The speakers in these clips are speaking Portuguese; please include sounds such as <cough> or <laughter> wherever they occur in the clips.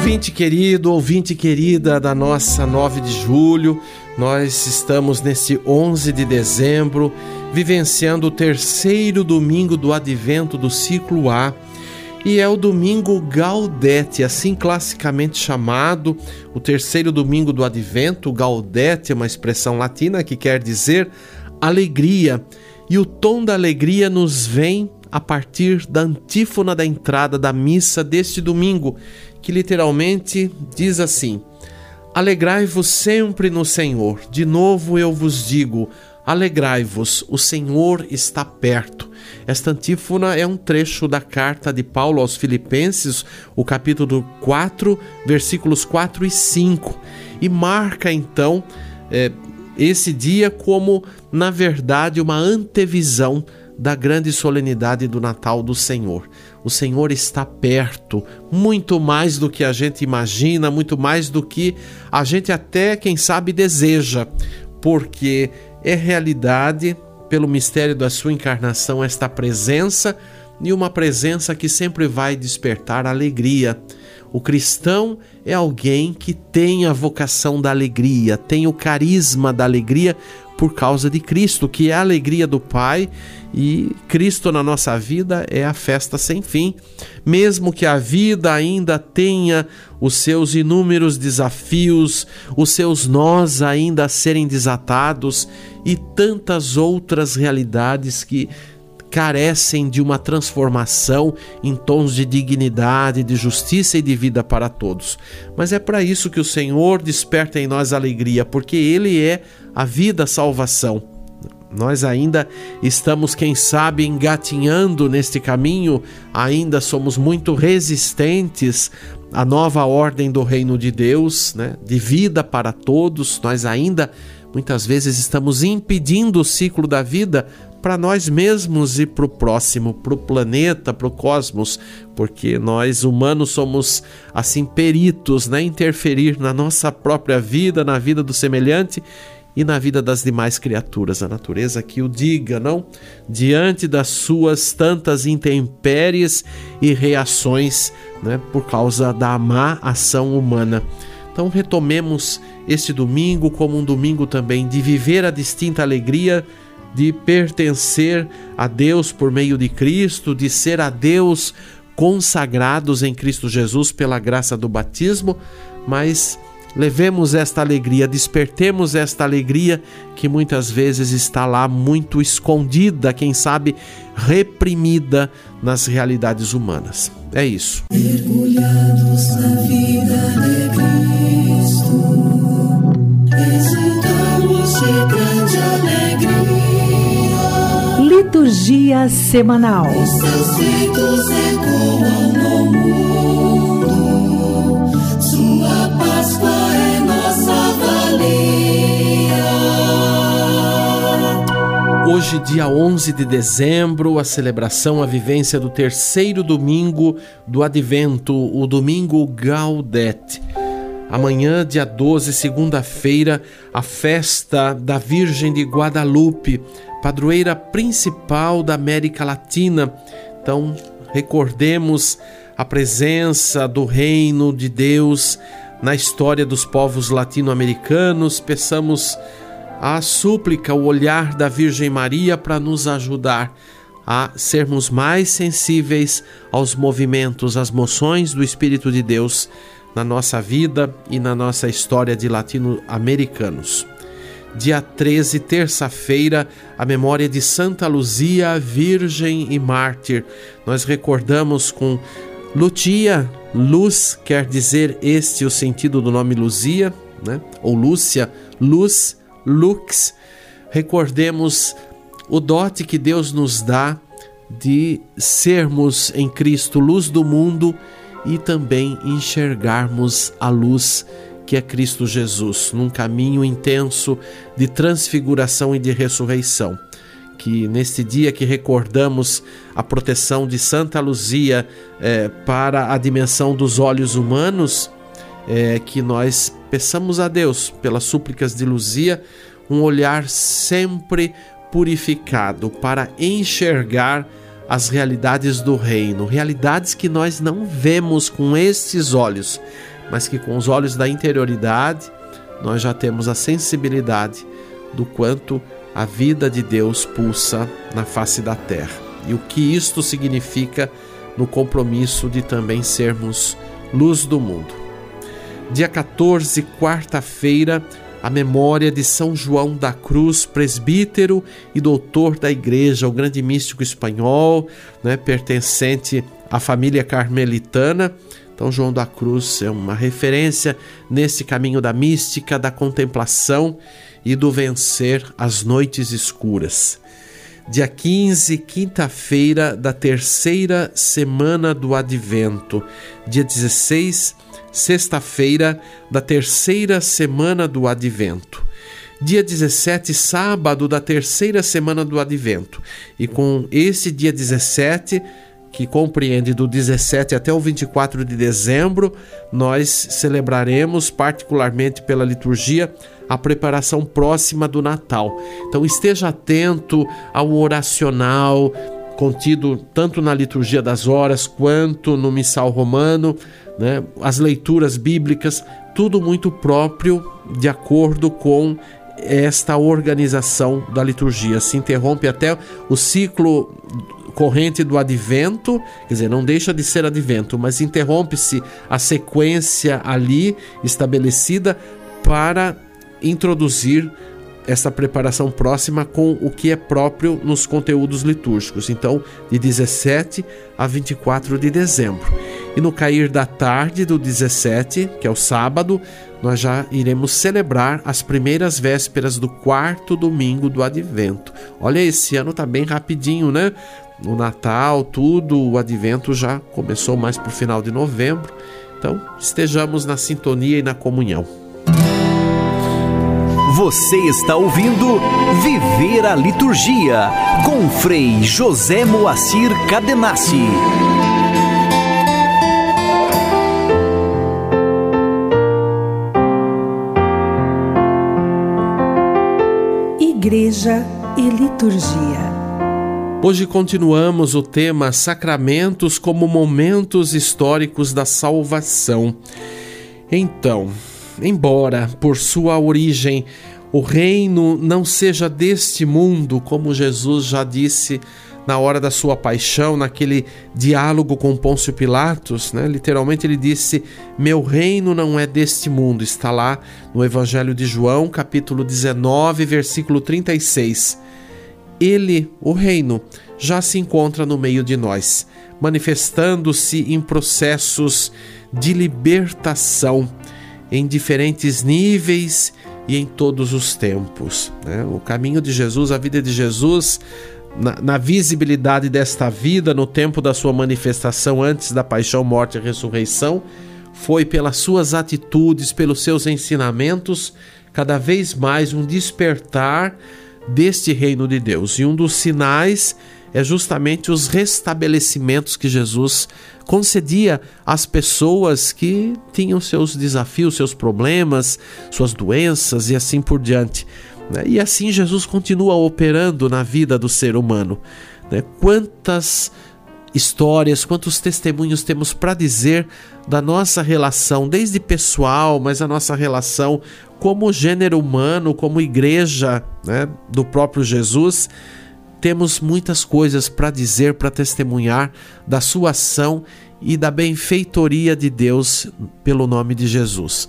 Ouvinte querido, ouvinte querida da nossa 9 de julho, nós estamos nesse 11 de dezembro, vivenciando o terceiro domingo do advento do ciclo A. E é o domingo Gaudete, assim classicamente chamado, o terceiro domingo do advento. Gaudete é uma expressão latina que quer dizer alegria, e o tom da alegria nos vem a partir da antífona da entrada da missa deste domingo, que literalmente diz assim: Alegrai-vos sempre no Senhor. De novo eu vos digo: alegrai-vos, o Senhor está perto. Esta antífona é um trecho da carta de Paulo aos Filipenses, o capítulo 4, versículos 4 e 5, e marca então é, esse dia como, na verdade, uma antevisão da grande solenidade do Natal do Senhor. O Senhor está perto, muito mais do que a gente imagina, muito mais do que a gente até, quem sabe, deseja, porque é realidade, pelo mistério da sua encarnação, esta presença e uma presença que sempre vai despertar alegria. O cristão é alguém que tem a vocação da alegria, tem o carisma da alegria por causa de Cristo, que é a alegria do Pai e Cristo na nossa vida é a festa sem fim. Mesmo que a vida ainda tenha os seus inúmeros desafios, os seus nós ainda a serem desatados e tantas outras realidades que carecem de uma transformação em tons de dignidade, de justiça e de vida para todos. Mas é para isso que o Senhor desperta em nós alegria, porque Ele é a vida, a salvação. Nós ainda estamos, quem sabe, engatinhando neste caminho, ainda somos muito resistentes à nova ordem do reino de Deus, né? de vida para todos. Nós ainda muitas vezes estamos impedindo o ciclo da vida para nós mesmos e para o próximo, para o planeta, para o cosmos, porque nós humanos somos assim peritos né? interferir na nossa própria vida, na vida do semelhante e na vida das demais criaturas. A natureza que o diga, não? Diante das suas tantas intempéries e reações né, por causa da má ação humana. Então retomemos este domingo como um domingo também de viver a distinta alegria de pertencer a Deus por meio de Cristo, de ser a Deus consagrados em Cristo Jesus pela graça do batismo, mas Levemos esta alegria, despertemos esta alegria que muitas vezes está lá muito escondida, quem sabe reprimida nas realidades humanas. É isso. Mergulhados na vida de Cristo, de grande alegria. Liturgia semanal. Os seus feitos ecoam no mundo, Hoje, dia 11 de dezembro, a celebração, a vivência do terceiro domingo do Advento, o domingo Gaudete. Amanhã, dia 12, segunda-feira, a festa da Virgem de Guadalupe, padroeira principal da América Latina. Então, recordemos a presença do reino de Deus na história dos povos latino-americanos, peçamos a súplica, o olhar da Virgem Maria para nos ajudar a sermos mais sensíveis aos movimentos, às moções do Espírito de Deus na nossa vida e na nossa história de latino-americanos. Dia 13, terça-feira, a memória de Santa Luzia, Virgem e Mártir. Nós recordamos com Lutia, luz quer dizer este o sentido do nome Luzia, né? ou Lúcia, luz lux, recordemos o dote que Deus nos dá de sermos em Cristo luz do mundo e também enxergarmos a luz que é Cristo Jesus, num caminho intenso de transfiguração e de ressurreição. Que neste dia que recordamos a proteção de Santa Luzia é, para a dimensão dos olhos humanos, é, que nós peçamos a Deus, pelas súplicas de Luzia, um olhar sempre purificado para enxergar as realidades do reino, realidades que nós não vemos com estes olhos, mas que com os olhos da interioridade nós já temos a sensibilidade do quanto a vida de Deus pulsa na face da terra e o que isto significa no compromisso de também sermos luz do mundo. Dia 14, quarta-feira, a memória de São João da Cruz, presbítero e doutor da Igreja, o grande místico espanhol, né, pertencente à família carmelitana. Então, João da Cruz é uma referência nesse caminho da mística, da contemplação e do vencer as noites escuras. Dia 15, quinta-feira da terceira semana do Advento. Dia 16, sexta-feira da terceira semana do Advento. Dia 17, sábado da terceira semana do Advento. E com esse dia 17, que compreende do 17 até o 24 de dezembro, nós celebraremos, particularmente pela liturgia, a preparação próxima do Natal. Então esteja atento ao oracional contido tanto na liturgia das horas quanto no missal romano né? as leituras bíblicas, tudo muito próprio de acordo com esta organização da liturgia. Se interrompe até o ciclo corrente do advento, quer dizer, não deixa de ser advento, mas interrompe-se a sequência ali estabelecida para introduzir essa preparação próxima com o que é próprio nos conteúdos litúrgicos. Então, de 17 a 24 de dezembro. E no cair da tarde do 17, que é o sábado, nós já iremos celebrar as primeiras vésperas do quarto domingo do advento. Olha, esse ano tá bem rapidinho, né? O Natal, tudo, o advento já começou mais para o final de novembro. Então, estejamos na sintonia e na comunhão. Você está ouvindo Viver a Liturgia com Frei José Moacir Cadenassi. Igreja e Liturgia. Hoje continuamos o tema Sacramentos como momentos históricos da salvação. Então, embora por sua origem o reino não seja deste mundo, como Jesus já disse na hora da sua paixão, naquele diálogo com Pôncio Pilatos, né? literalmente ele disse: Meu reino não é deste mundo. Está lá no Evangelho de João, capítulo 19, versículo 36. Ele, o reino, já se encontra no meio de nós, manifestando-se em processos de libertação em diferentes níveis e em todos os tempos. Né? O caminho de Jesus, a vida de Jesus, na, na, visibilidade desta vida, no tempo da sua manifestação antes da paixão, morte e ressurreição, foi pelas suas atitudes, pelos seus ensinamentos, cada vez mais um despertar deste reino de Deus. E um dos sinais é justamente os restabelecimentos que Jesus concedia às pessoas que tinham seus desafios, seus problemas, suas doenças e assim por diante. Né? E assim Jesus continua operando na vida do ser humano. Né? Quantas histórias, quantos testemunhos temos para dizer da nossa relação, desde pessoal, mas a nossa relação como gênero humano, como igreja né, do próprio Jesus temos muitas coisas para dizer, para testemunhar da sua ação e da benfeitoria de Deus pelo nome de Jesus.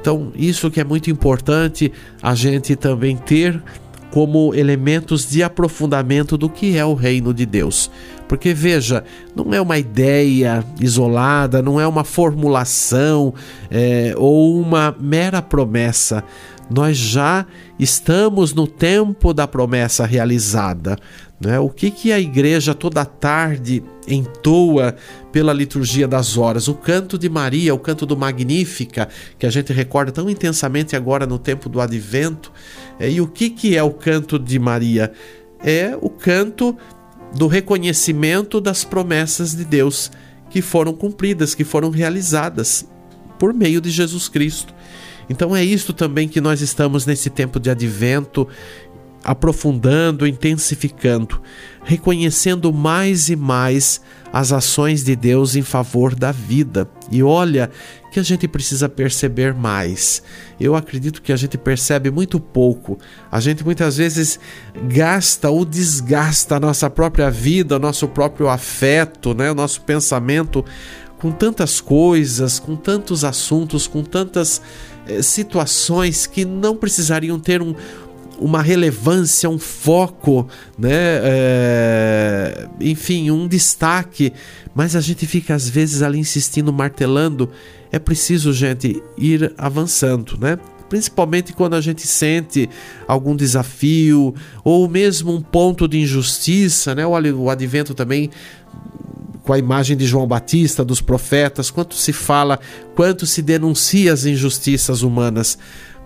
Então, isso que é muito importante a gente também ter como elementos de aprofundamento do que é o reino de Deus. Porque veja, não é uma ideia isolada, não é uma formulação é, ou uma mera promessa nós já estamos no tempo da promessa realizada. Né? O que, que a igreja toda tarde entoa pela liturgia das horas? O canto de Maria, o canto do Magnífica, que a gente recorda tão intensamente agora no tempo do advento. É, e o que, que é o canto de Maria? É o canto do reconhecimento das promessas de Deus que foram cumpridas, que foram realizadas por meio de Jesus Cristo. Então é isto também que nós estamos nesse tempo de advento, aprofundando, intensificando, reconhecendo mais e mais as ações de Deus em favor da vida. E olha que a gente precisa perceber mais. Eu acredito que a gente percebe muito pouco. A gente muitas vezes gasta ou desgasta a nossa própria vida, o nosso próprio afeto, né, o nosso pensamento com tantas coisas, com tantos assuntos, com tantas situações que não precisariam ter um, uma relevância, um foco, né? É, enfim, um destaque, mas a gente fica às vezes ali insistindo, martelando. É preciso, gente, ir avançando, né? Principalmente quando a gente sente algum desafio ou mesmo um ponto de injustiça, né? O advento também com a imagem de João Batista, dos profetas, quanto se fala, quanto se denuncia as injustiças humanas,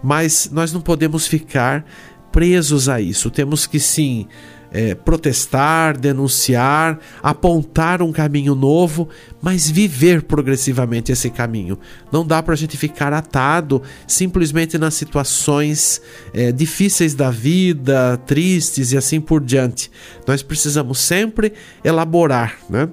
mas nós não podemos ficar presos a isso. Temos que sim é, protestar, denunciar, apontar um caminho novo, mas viver progressivamente esse caminho. Não dá para a gente ficar atado simplesmente nas situações é, difíceis da vida, tristes e assim por diante. Nós precisamos sempre elaborar, né?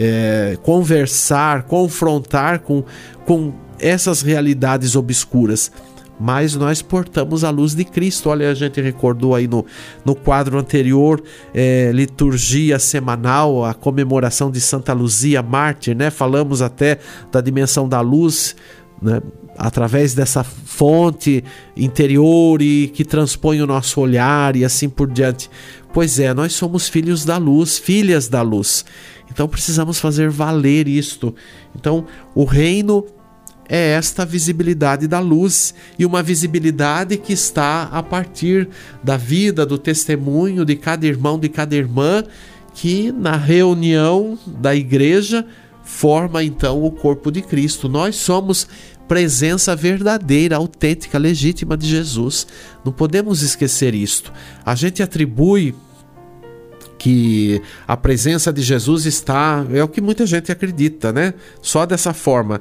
É, conversar, confrontar com, com essas realidades obscuras mas nós portamos a luz de Cristo. Olha, a gente recordou aí no, no quadro anterior, é, liturgia semanal, a comemoração de Santa Luzia Mártir, né? Falamos até da dimensão da luz, né? através dessa fonte interior e que transpõe o nosso olhar e assim por diante. Pois é, nós somos filhos da luz, filhas da luz. Então precisamos fazer valer isto. Então, o reino é esta visibilidade da luz e uma visibilidade que está a partir da vida, do testemunho de cada irmão, de cada irmã, que na reunião da igreja forma então o corpo de Cristo. Nós somos presença verdadeira, autêntica, legítima de Jesus. Não podemos esquecer isto. A gente atribui que a presença de Jesus está, é o que muita gente acredita, né? Só dessa forma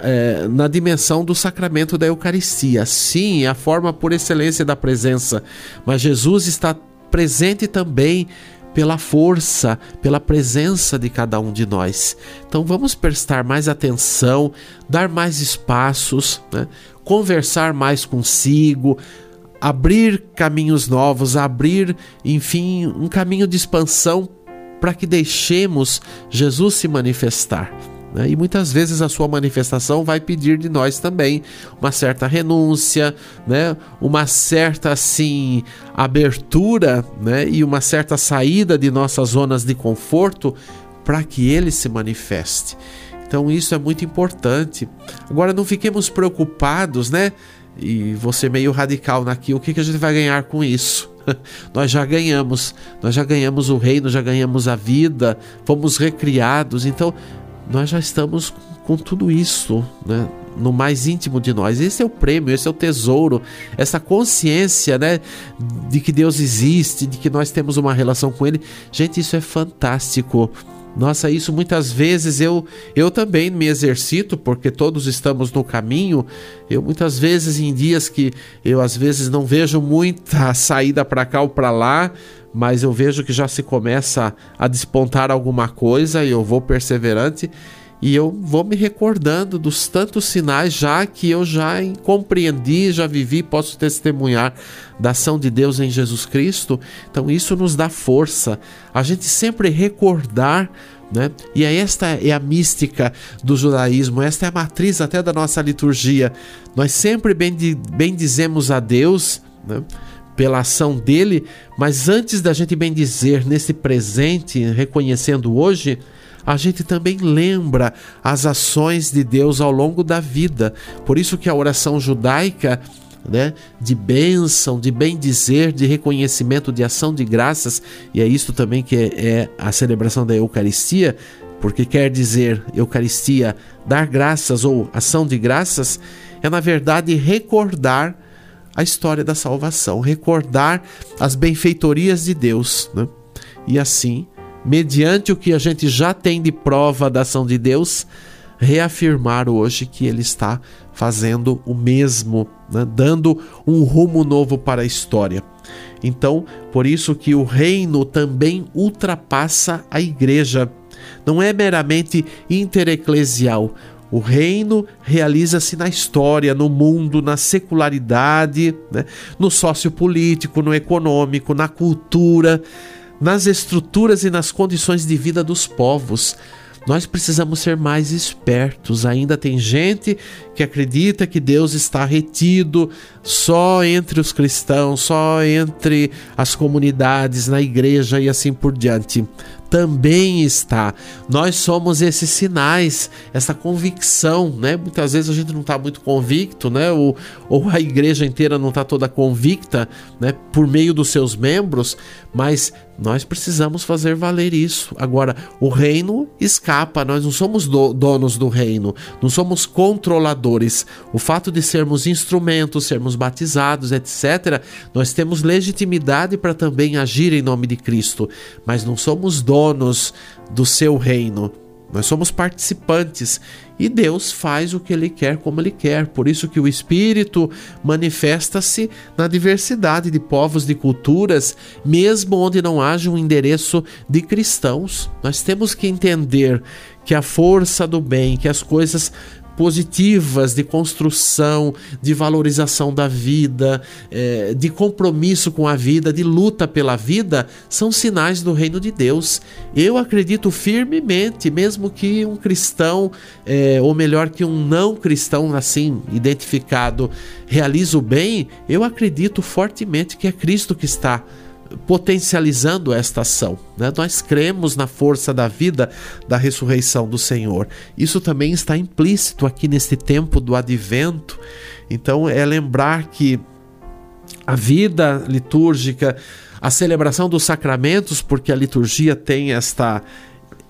é, na dimensão do sacramento da Eucaristia. Sim, é a forma por excelência da presença, mas Jesus está presente também pela força, pela presença de cada um de nós. Então vamos prestar mais atenção, dar mais espaços, né? conversar mais consigo, abrir caminhos novos, abrir, enfim, um caminho de expansão para que deixemos Jesus se manifestar. Né? E muitas vezes a sua manifestação vai pedir de nós também uma certa renúncia, né? uma certa assim abertura né? e uma certa saída de nossas zonas de conforto para que ele se manifeste. Então isso é muito importante. Agora não fiquemos preocupados, né? E você meio radical naquilo, o que, que a gente vai ganhar com isso? <laughs> nós já ganhamos, nós já ganhamos o reino, já ganhamos a vida, fomos recriados. Então nós já estamos com tudo isso, né? no mais íntimo de nós. Esse é o prêmio, esse é o tesouro, essa consciência, né, de que Deus existe, de que nós temos uma relação com ele. Gente, isso é fantástico. Nossa, isso muitas vezes eu eu também me exercito, porque todos estamos no caminho. Eu muitas vezes em dias que eu às vezes não vejo muita <laughs> saída para cá ou para lá, mas eu vejo que já se começa a despontar alguma coisa e eu vou perseverante e eu vou me recordando dos tantos sinais já que eu já compreendi, já vivi, posso testemunhar da ação de Deus em Jesus Cristo. Então isso nos dá força. A gente sempre recordar né? E esta é a mística do judaísmo, esta é a matriz até da nossa liturgia. Nós sempre bendizemos a Deus né? pela ação dele, mas antes da gente bendizer nesse presente, reconhecendo hoje, a gente também lembra as ações de Deus ao longo da vida. Por isso que a oração judaica né, de bênção, de bem dizer, de reconhecimento, de ação de graças, e é isso também que é, é a celebração da Eucaristia, porque quer dizer Eucaristia, dar graças ou ação de graças, é na verdade recordar a história da salvação, recordar as benfeitorias de Deus. Né? E assim, mediante o que a gente já tem de prova da ação de Deus, reafirmar hoje que Ele está fazendo o mesmo, né? dando um rumo novo para a história. Então, por isso que o reino também ultrapassa a igreja. Não é meramente intereclesial. O reino realiza-se na história, no mundo, na secularidade, né? no sociopolítico, no econômico, na cultura, nas estruturas e nas condições de vida dos povos. Nós precisamos ser mais espertos. Ainda tem gente que acredita que Deus está retido só entre os cristãos, só entre as comunidades, na igreja e assim por diante também está. Nós somos esses sinais, essa convicção, né? Muitas vezes a gente não está muito convicto, né? Ou, ou a igreja inteira não está toda convicta, né? Por meio dos seus membros, mas nós precisamos fazer valer isso. Agora, o reino escapa, nós não somos do, donos do reino, não somos controladores. O fato de sermos instrumentos, sermos batizados, etc., nós temos legitimidade para também agir em nome de Cristo, mas não somos donos do seu reino. Nós somos participantes e Deus faz o que ele quer como ele quer. Por isso que o espírito manifesta-se na diversidade de povos, de culturas, mesmo onde não haja um endereço de cristãos. Nós temos que entender que a força do bem, que as coisas positivas de construção, de valorização da vida, é, de compromisso com a vida, de luta pela vida, são sinais do reino de Deus. Eu acredito firmemente, mesmo que um cristão, é, ou melhor, que um não cristão assim identificado, realize o bem, eu acredito fortemente que é Cristo que está potencializando esta ação. Né? Nós cremos na força da vida da ressurreição do Senhor. Isso também está implícito aqui neste tempo do advento. Então, é lembrar que a vida litúrgica, a celebração dos sacramentos, porque a liturgia tem esta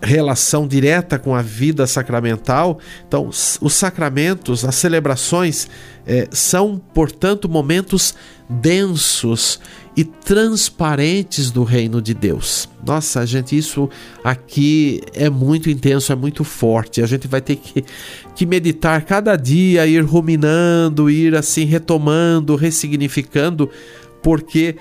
relação direta com a vida sacramental. Então, os sacramentos, as celebrações, é, são, portanto, momentos densos e transparentes do reino de Deus. Nossa, gente, isso aqui é muito intenso, é muito forte. A gente vai ter que, que meditar cada dia, ir ruminando, ir assim retomando, ressignificando, porque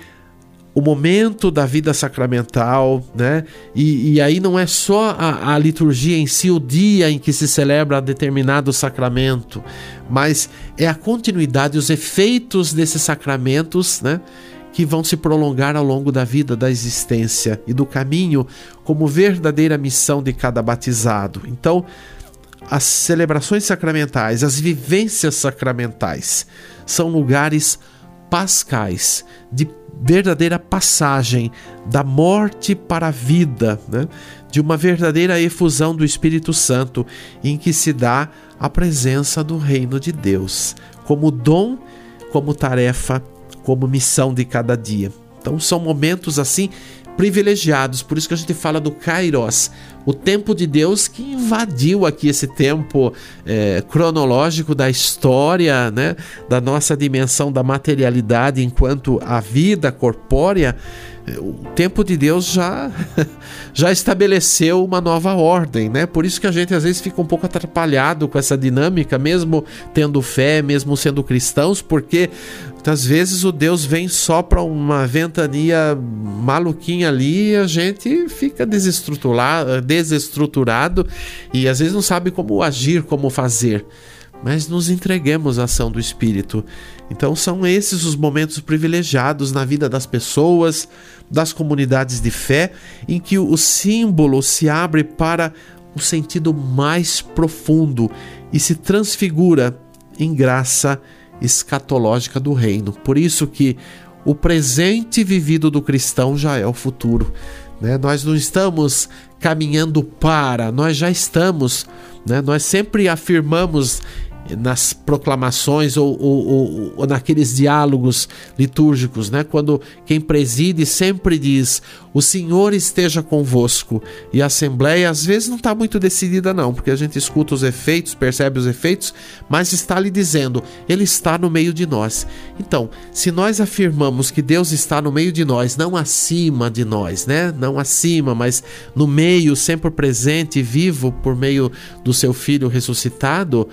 o momento da vida sacramental, né? E, e aí não é só a, a, liturgia em si, o dia em que se celebra determinado sacramento, mas é a continuidade, os efeitos desses sacramentos, né? Que vão se prolongar ao longo da vida, da existência e do caminho, como verdadeira missão de cada batizado. Então, as celebrações sacramentais, as vivências sacramentais, são lugares pascais de verdadeira passagem da morte para a vida, né? de uma verdadeira efusão do Espírito Santo, em que se dá a presença do reino de Deus, como dom, como tarefa, como missão de cada dia. Então são momentos assim privilegiados, por isso que a gente fala do Kairos, o tempo de Deus que invadiu aqui esse tempo é, cronológico da história, né, da nossa dimensão da materialidade enquanto a vida corpórea o tempo de Deus já <laughs> já estabeleceu uma nova ordem, né? Por isso que a gente às vezes fica um pouco atrapalhado com essa dinâmica, mesmo tendo fé, mesmo sendo cristãos, porque muitas vezes o Deus vem só para uma ventania maluquinha ali e a gente fica desestruturado, desestruturado e às vezes não sabe como agir, como fazer mas nos entreguemos à ação do Espírito. Então, são esses os momentos privilegiados na vida das pessoas, das comunidades de fé, em que o símbolo se abre para um sentido mais profundo e se transfigura em graça escatológica do reino. Por isso que o presente vivido do cristão já é o futuro. Né? Nós não estamos caminhando para, nós já estamos. Né? Nós sempre afirmamos nas proclamações ou, ou, ou, ou, naqueles diálogos litúrgicos, né? Quando quem preside sempre diz: "O Senhor esteja convosco", e a assembleia às vezes não está muito decidida não, porque a gente escuta os efeitos, percebe os efeitos, mas está lhe dizendo: Ele está no meio de nós. Então, se nós afirmamos que Deus está no meio de nós, não acima de nós, né? Não acima, mas no meio, sempre presente e vivo por meio do seu Filho ressuscitado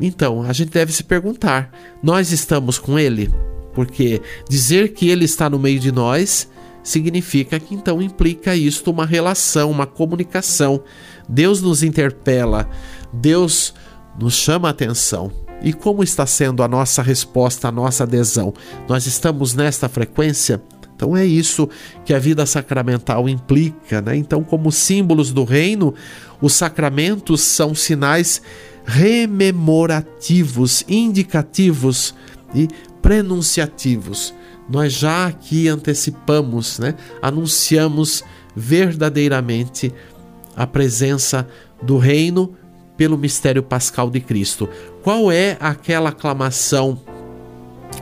então, a gente deve se perguntar: nós estamos com Ele? Porque dizer que Ele está no meio de nós significa que então implica isto uma relação, uma comunicação. Deus nos interpela, Deus nos chama a atenção. E como está sendo a nossa resposta, a nossa adesão? Nós estamos nesta frequência? Então é isso que a vida sacramental implica, né? Então, como símbolos do reino, os sacramentos são sinais rememorativos, indicativos e prenunciativos. Nós já aqui antecipamos, né? anunciamos verdadeiramente a presença do reino pelo mistério pascal de Cristo. Qual é aquela aclamação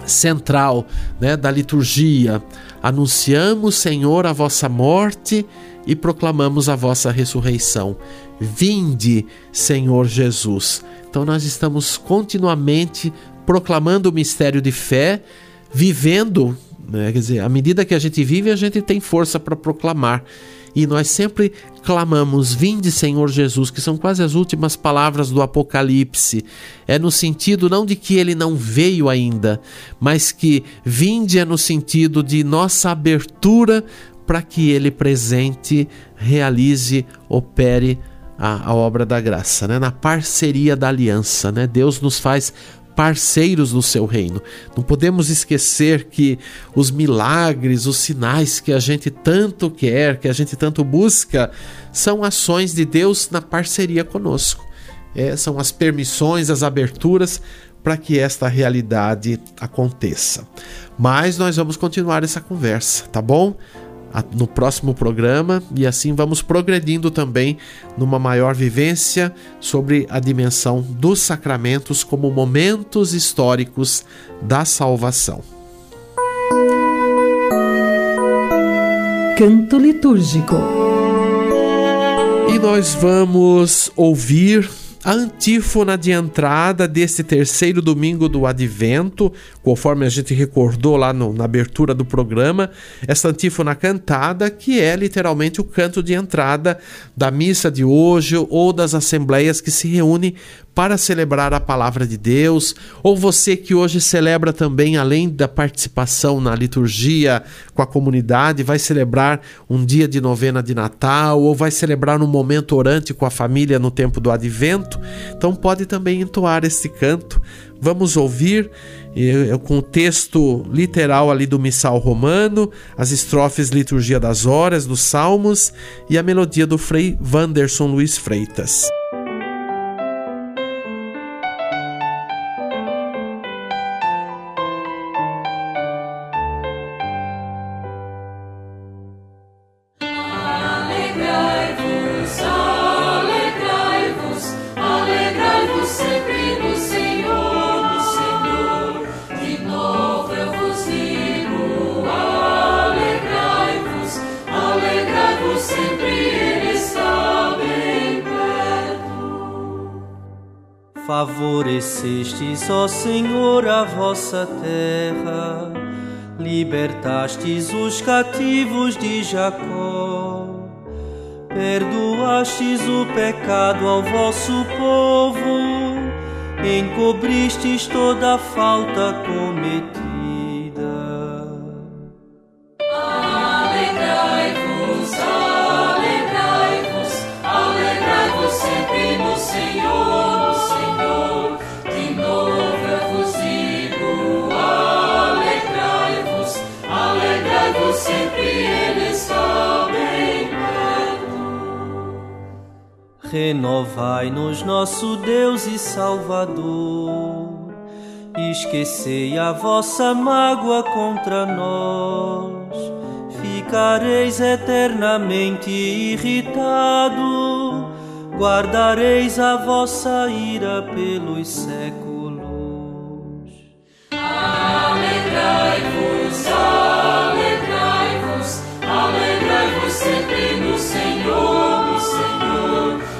central né, da liturgia? Anunciamos, Senhor, a vossa morte e proclamamos a vossa ressurreição. Vinde, Senhor Jesus. Então nós estamos continuamente proclamando o mistério de fé, vivendo, né? quer dizer, à medida que a gente vive, a gente tem força para proclamar. E nós sempre clamamos: Vinde, Senhor Jesus, que são quase as últimas palavras do Apocalipse. É no sentido não de que ele não veio ainda, mas que vinde é no sentido de nossa abertura para que ele presente, realize, opere a, a, obra da graça, né? na parceria da aliança. Né? Deus nos faz parceiros do seu reino. Não podemos esquecer que os milagres, os sinais que a gente tanto quer, que a gente tanto busca, são ações de Deus na parceria conosco. É, são as permissões, as aberturas para que esta realidade aconteça. Mas nós vamos continuar essa conversa, tá bom? No próximo programa e assim vamos progredindo também numa maior vivência sobre a dimensão dos sacramentos como momentos históricos da salvação. Canto litúrgico. E nós vamos ouvir a antífona de entrada desse terceiro domingo do Advento, conforme a gente recordou lá no, na abertura do programa, essa antífona cantada, que é literalmente o canto de entrada da missa de hoje ou das assembleias que se reúnem para celebrar a palavra de Deus, ou você que hoje celebra também, além da participação na liturgia com a comunidade, vai celebrar um dia de novena de Natal, ou vai celebrar um momento orante com a família no tempo do advento, então pode também entoar esse canto. Vamos ouvir com o texto literal ali do Missal Romano, as estrofes Liturgia das Horas, dos Salmos e a melodia do Frei Wanderson Luiz Freitas. Favorecestes, ó Senhor, a vossa terra, libertastes os cativos de Jacó, perdoastes o pecado ao vosso povo, encobristes toda a falta cometida Salvai-nos, nosso Deus e Salvador. Esquecei a vossa mágoa contra nós. Ficareis eternamente irritado. Guardareis a vossa ira pelos séculos. Alegrai-vos, alegrai-vos, alegrai-vos sempre no Senhor, no Senhor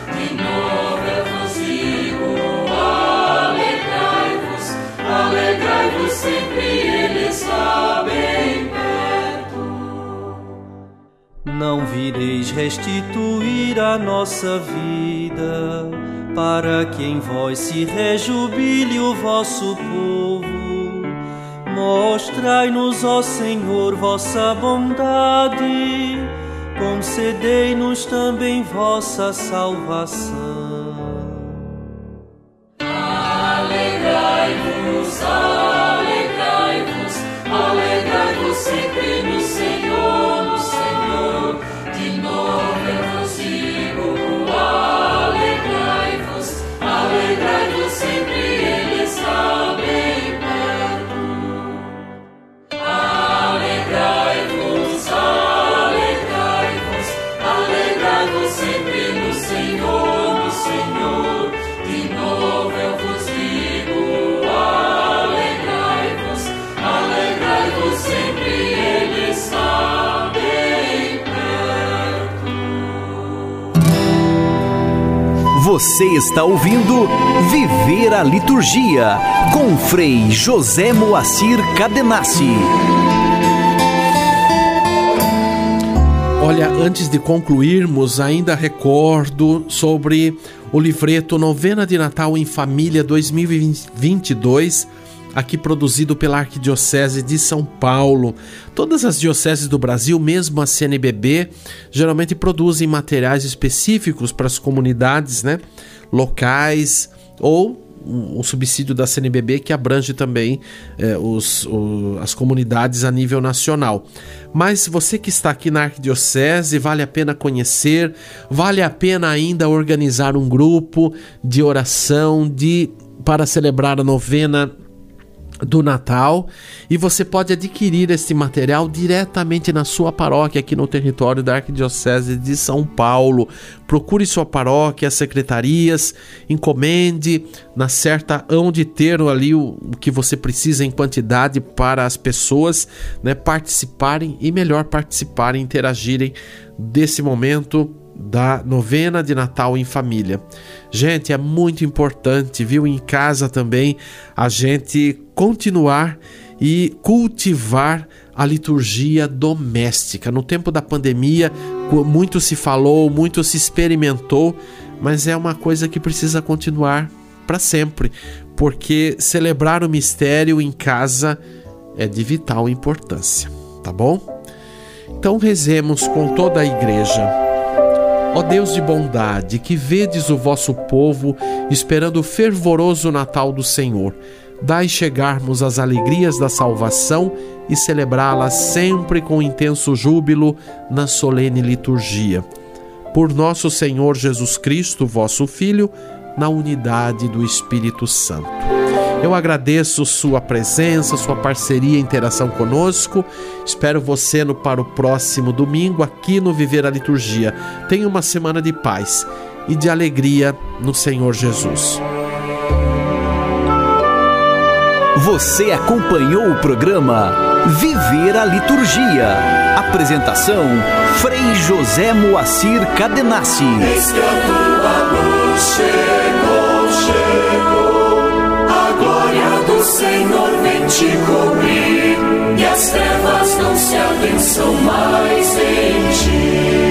não vireis restituir a nossa vida, para que em vós se rejubile o vosso povo. Mostrai-nos, ó Senhor, vossa bondade, concedei-nos também vossa salvação. Você está ouvindo Viver a Liturgia com Frei José Moacir Cadenassi. Olha, antes de concluirmos, ainda recordo sobre o livreto Novena de Natal em Família 2022 aqui produzido pela Arquidiocese de São Paulo. Todas as dioceses do Brasil, mesmo a CNBB, geralmente produzem materiais específicos para as comunidades né, locais ou o subsídio da CNBB que abrange também eh, os, o, as comunidades a nível nacional. Mas você que está aqui na Arquidiocese, vale a pena conhecer, vale a pena ainda organizar um grupo de oração de para celebrar a novena do Natal e você pode adquirir este material diretamente na sua paróquia aqui no território da Arquidiocese de São Paulo. Procure sua paróquia, secretarias, encomende na certa onde ter ali o, o que você precisa em quantidade para as pessoas né, participarem e melhor participarem, interagirem desse momento da novena de Natal em família. Gente, é muito importante, viu? Em casa também, a gente continuar e cultivar a liturgia doméstica. No tempo da pandemia, muito se falou, muito se experimentou, mas é uma coisa que precisa continuar para sempre, porque celebrar o mistério em casa é de vital importância, tá bom? Então rezemos com toda a igreja. Ó Deus de bondade, que vedes o vosso povo esperando o fervoroso Natal do Senhor, dai chegarmos às alegrias da salvação e celebrá-las sempre com intenso júbilo na solene liturgia. Por nosso Senhor Jesus Cristo, vosso Filho, na unidade do Espírito Santo. Eu agradeço sua presença, sua parceria e interação conosco. Espero você no, para o próximo domingo aqui no Viver a Liturgia. Tenha uma semana de paz e de alegria no Senhor Jesus. Você acompanhou o programa Viver a Liturgia. Apresentação: Frei José Moacir Cadenassi. chegou, chegou, a glória do Senhor vem te cobrir, e as trevas não se avançam mais em ti.